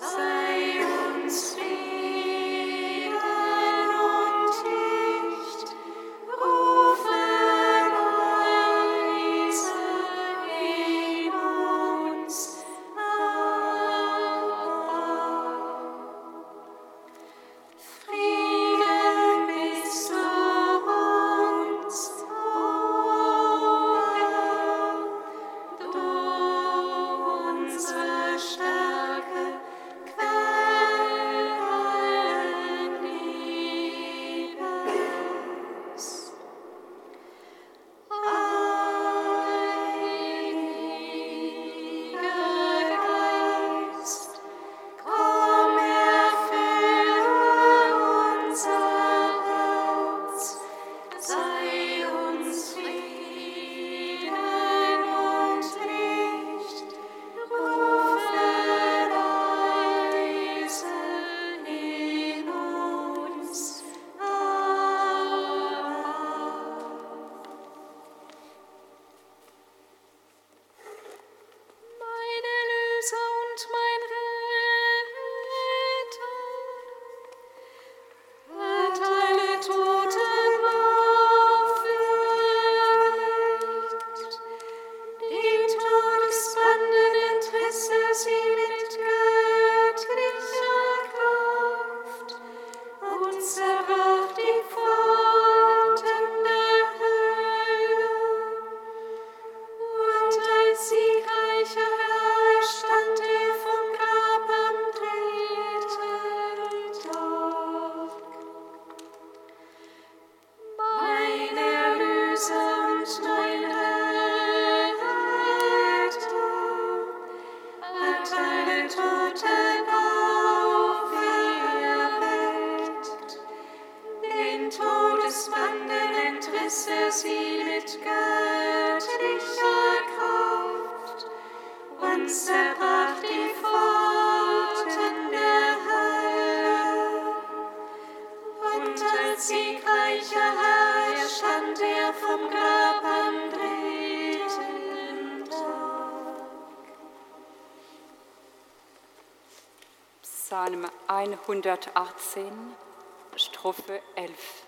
Oh. Psalm 118, Strophe 11.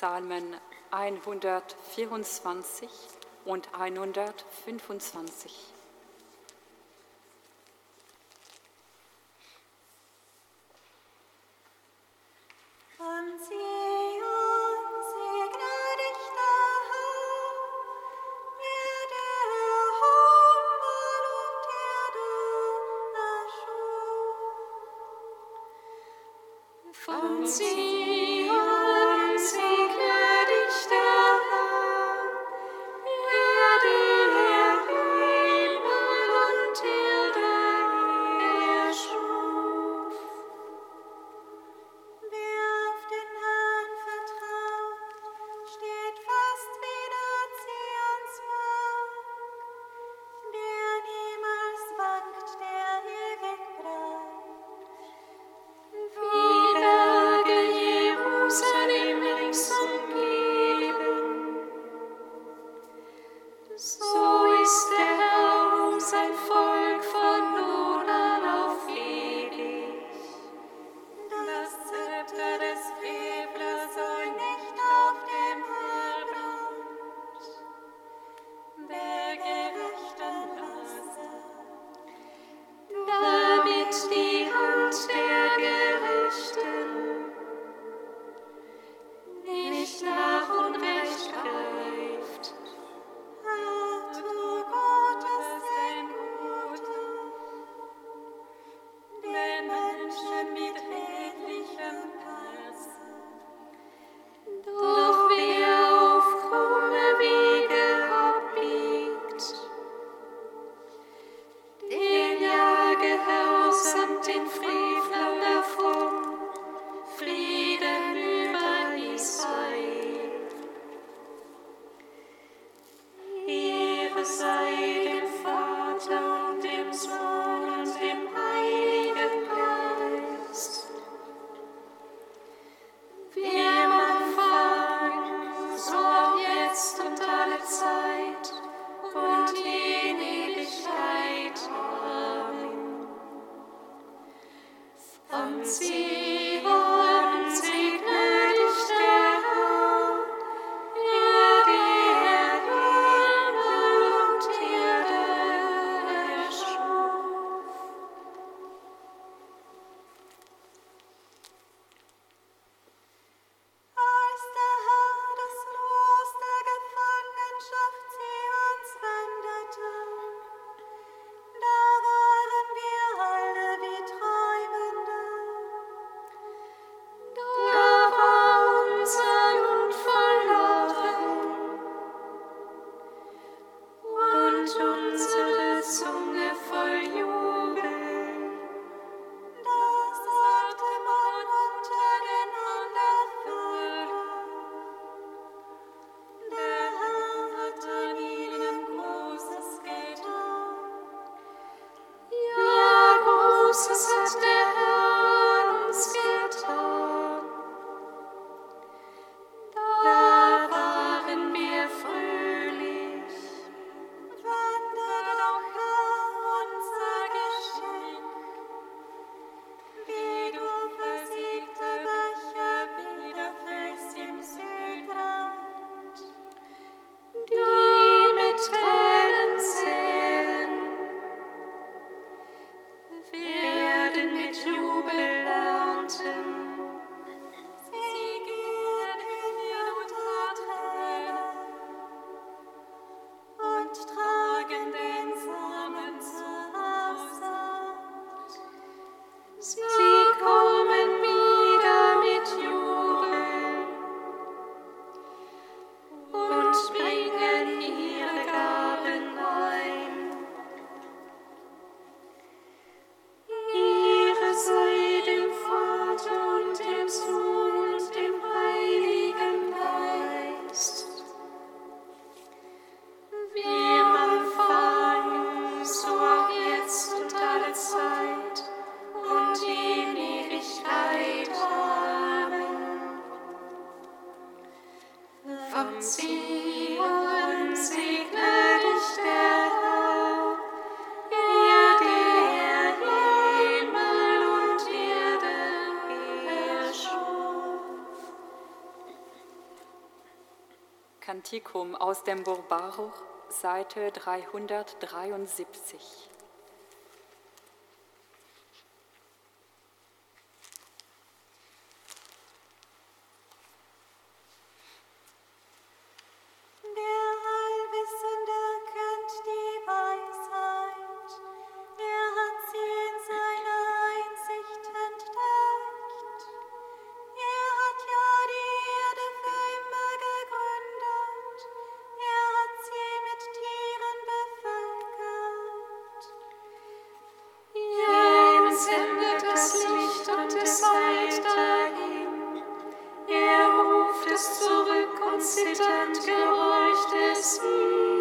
Psalmen 124 und 125. see. Kantikum aus dem Buch Baruch, Seite 373. es weiter hin. Er ruft es zurück und zitternd gehorcht es ihm.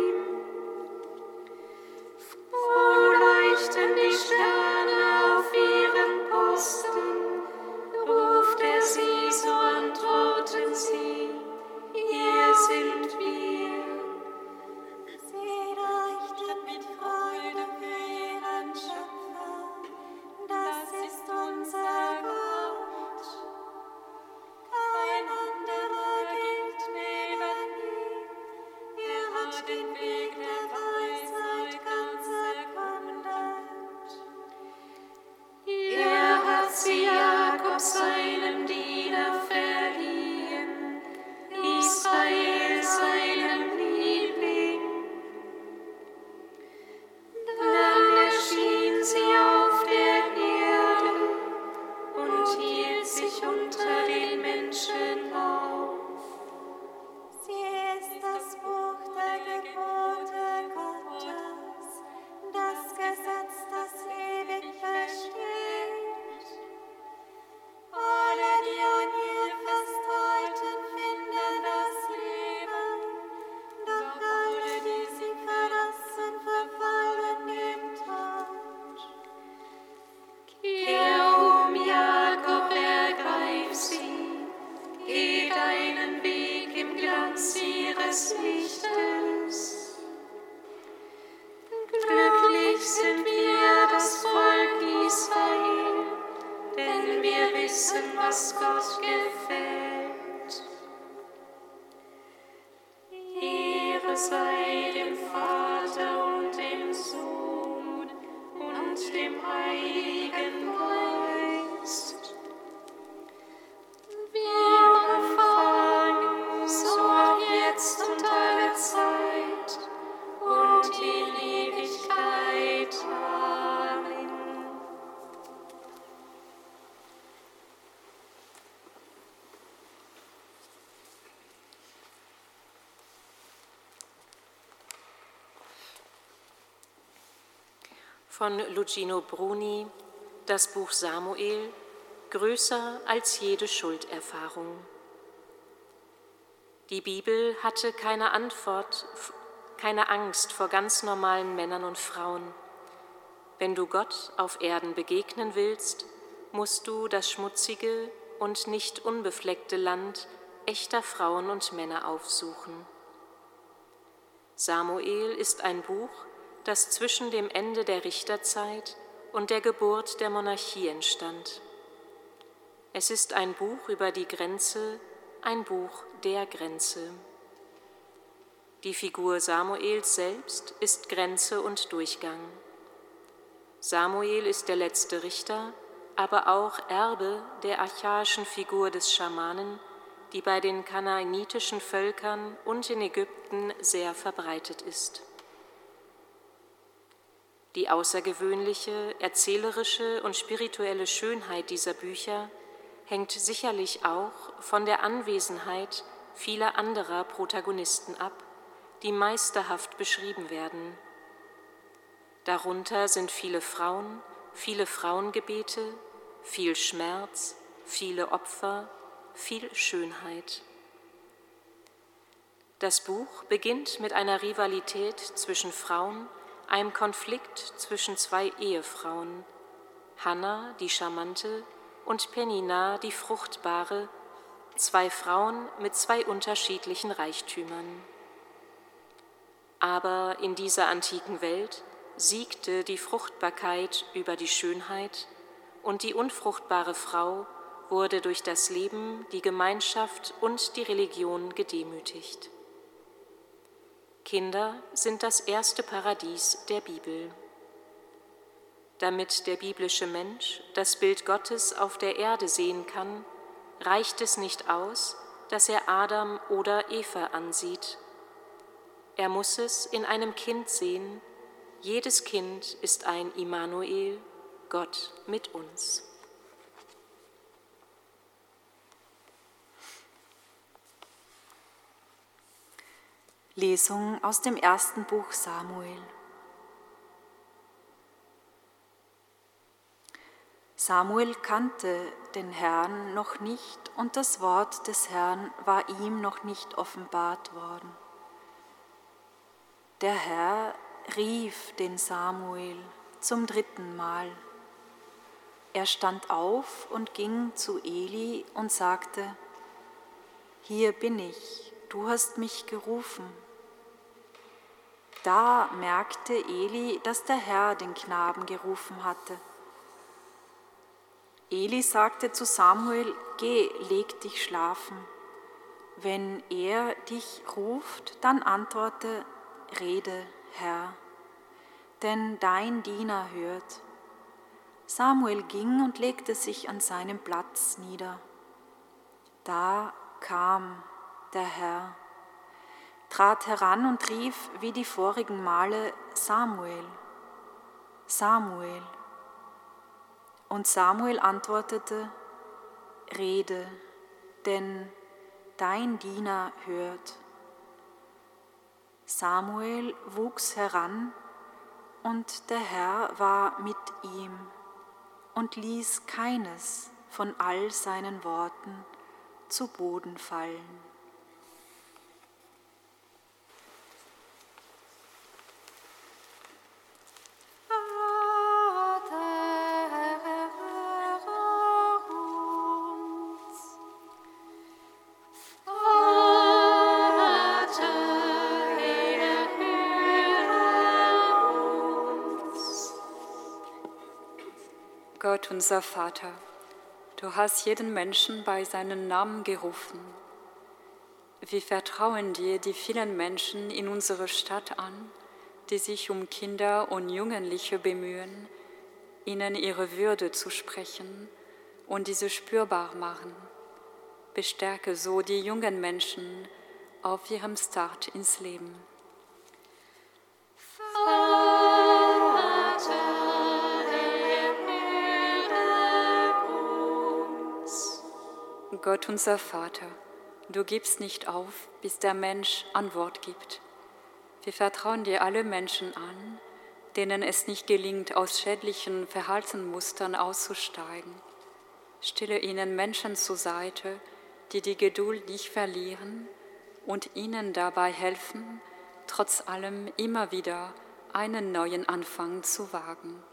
Von Lugino Bruni, das Buch Samuel, größer als jede Schulderfahrung. Die Bibel hatte keine Antwort, keine Angst vor ganz normalen Männern und Frauen. Wenn du Gott auf Erden begegnen willst, musst du das schmutzige und nicht unbefleckte Land echter Frauen und Männer aufsuchen. Samuel ist ein Buch, das zwischen dem Ende der Richterzeit und der Geburt der Monarchie entstand. Es ist ein Buch über die Grenze, ein Buch der Grenze. Die Figur Samuels selbst ist Grenze und Durchgang. Samuel ist der letzte Richter, aber auch Erbe der archaischen Figur des Schamanen, die bei den kanaanitischen Völkern und in Ägypten sehr verbreitet ist. Die außergewöhnliche, erzählerische und spirituelle Schönheit dieser Bücher hängt sicherlich auch von der Anwesenheit vieler anderer Protagonisten ab, die meisterhaft beschrieben werden. Darunter sind viele Frauen, viele Frauengebete, viel Schmerz, viele Opfer, viel Schönheit. Das Buch beginnt mit einer Rivalität zwischen Frauen, einem Konflikt zwischen zwei Ehefrauen, Hannah, die Charmante, und Penina, die Fruchtbare, zwei Frauen mit zwei unterschiedlichen Reichtümern. Aber in dieser antiken Welt siegte die Fruchtbarkeit über die Schönheit und die unfruchtbare Frau wurde durch das Leben, die Gemeinschaft und die Religion gedemütigt. Kinder sind das erste Paradies der Bibel. Damit der biblische Mensch das Bild Gottes auf der Erde sehen kann, reicht es nicht aus, dass er Adam oder Eva ansieht. Er muss es in einem Kind sehen. Jedes Kind ist ein Immanuel, Gott mit uns. Lesung aus dem ersten Buch Samuel. Samuel kannte den Herrn noch nicht und das Wort des Herrn war ihm noch nicht offenbart worden. Der Herr rief den Samuel zum dritten Mal. Er stand auf und ging zu Eli und sagte, Hier bin ich, du hast mich gerufen. Da merkte Eli, dass der Herr den Knaben gerufen hatte. Eli sagte zu Samuel, Geh, leg dich schlafen. Wenn er dich ruft, dann antworte, Rede, Herr, denn dein Diener hört. Samuel ging und legte sich an seinem Platz nieder. Da kam der Herr trat heran und rief wie die vorigen Male Samuel, Samuel. Und Samuel antwortete, Rede, denn dein Diener hört. Samuel wuchs heran und der Herr war mit ihm und ließ keines von all seinen Worten zu Boden fallen. Unser Vater, du hast jeden Menschen bei seinem Namen gerufen. Wir vertrauen dir die vielen Menschen in unserer Stadt an, die sich um Kinder und Jugendliche bemühen, ihnen ihre Würde zu sprechen und diese spürbar machen. Bestärke so die jungen Menschen auf ihrem Start ins Leben. Gott unser Vater, du gibst nicht auf, bis der Mensch Antwort gibt. Wir vertrauen dir alle Menschen an, denen es nicht gelingt, aus schädlichen Verhaltensmustern auszusteigen. Stille ihnen Menschen zur Seite, die die Geduld nicht verlieren und ihnen dabei helfen, trotz allem immer wieder einen neuen Anfang zu wagen.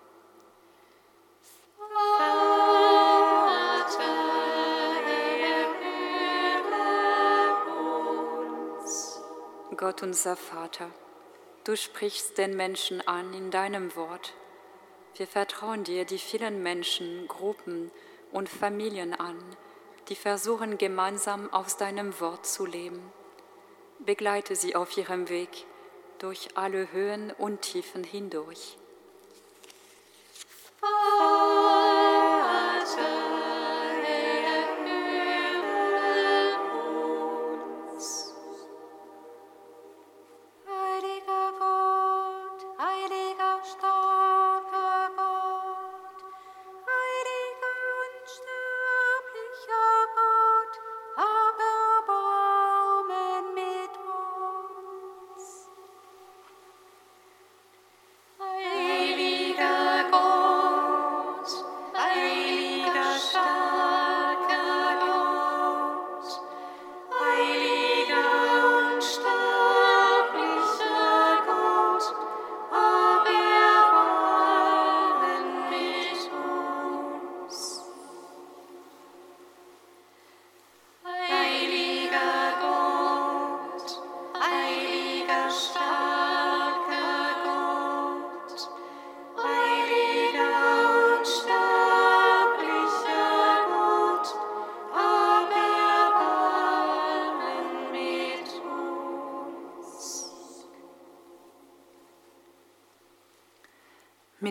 Gott unser Vater, du sprichst den Menschen an in deinem Wort. Wir vertrauen dir die vielen Menschen, Gruppen und Familien an, die versuchen gemeinsam aus deinem Wort zu leben. Begleite sie auf ihrem Weg durch alle Höhen und Tiefen hindurch.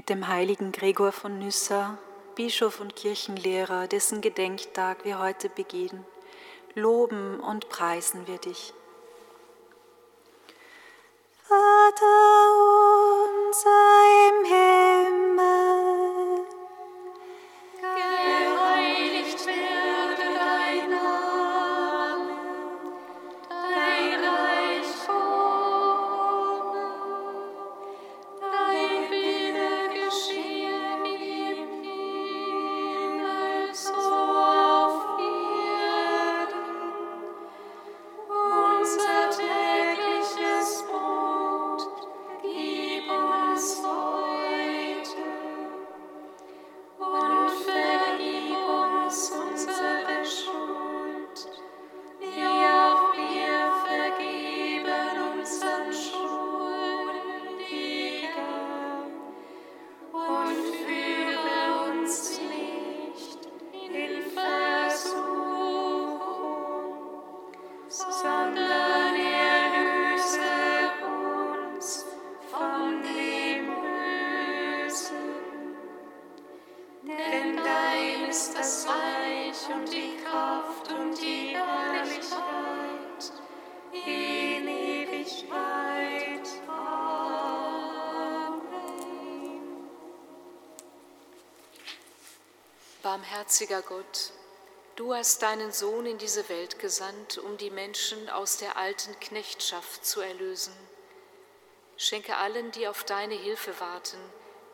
Mit dem heiligen Gregor von Nyssa, Bischof und Kirchenlehrer, dessen Gedenktag wir heute begehen, loben und preisen wir dich. Vater Barmherziger Gott, du hast deinen Sohn in diese Welt gesandt, um die Menschen aus der alten Knechtschaft zu erlösen. Schenke allen, die auf deine Hilfe warten,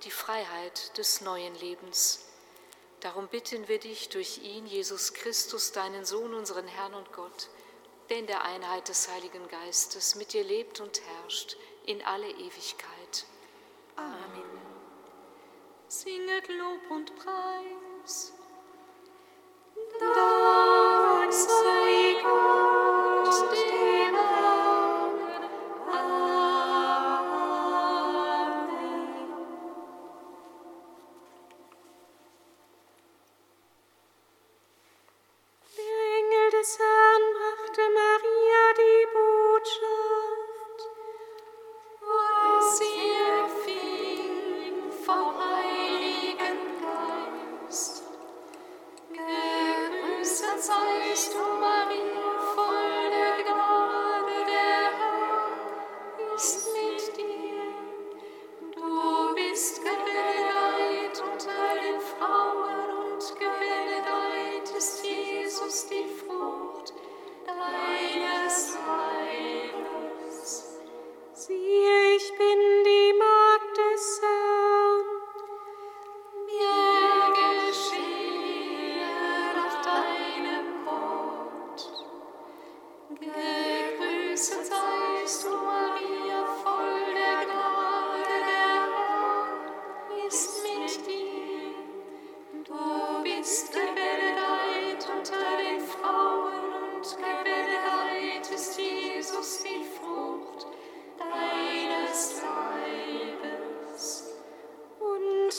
die Freiheit des neuen Lebens. Darum bitten wir dich durch ihn, Jesus Christus, deinen Sohn, unseren Herrn und Gott, der in der Einheit des Heiligen Geistes mit dir lebt und herrscht in alle Ewigkeit. Amen. Singet Lob und Preis. Doris Sui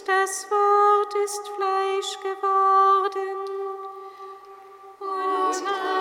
Das Wort ist Fleisch geworden. Und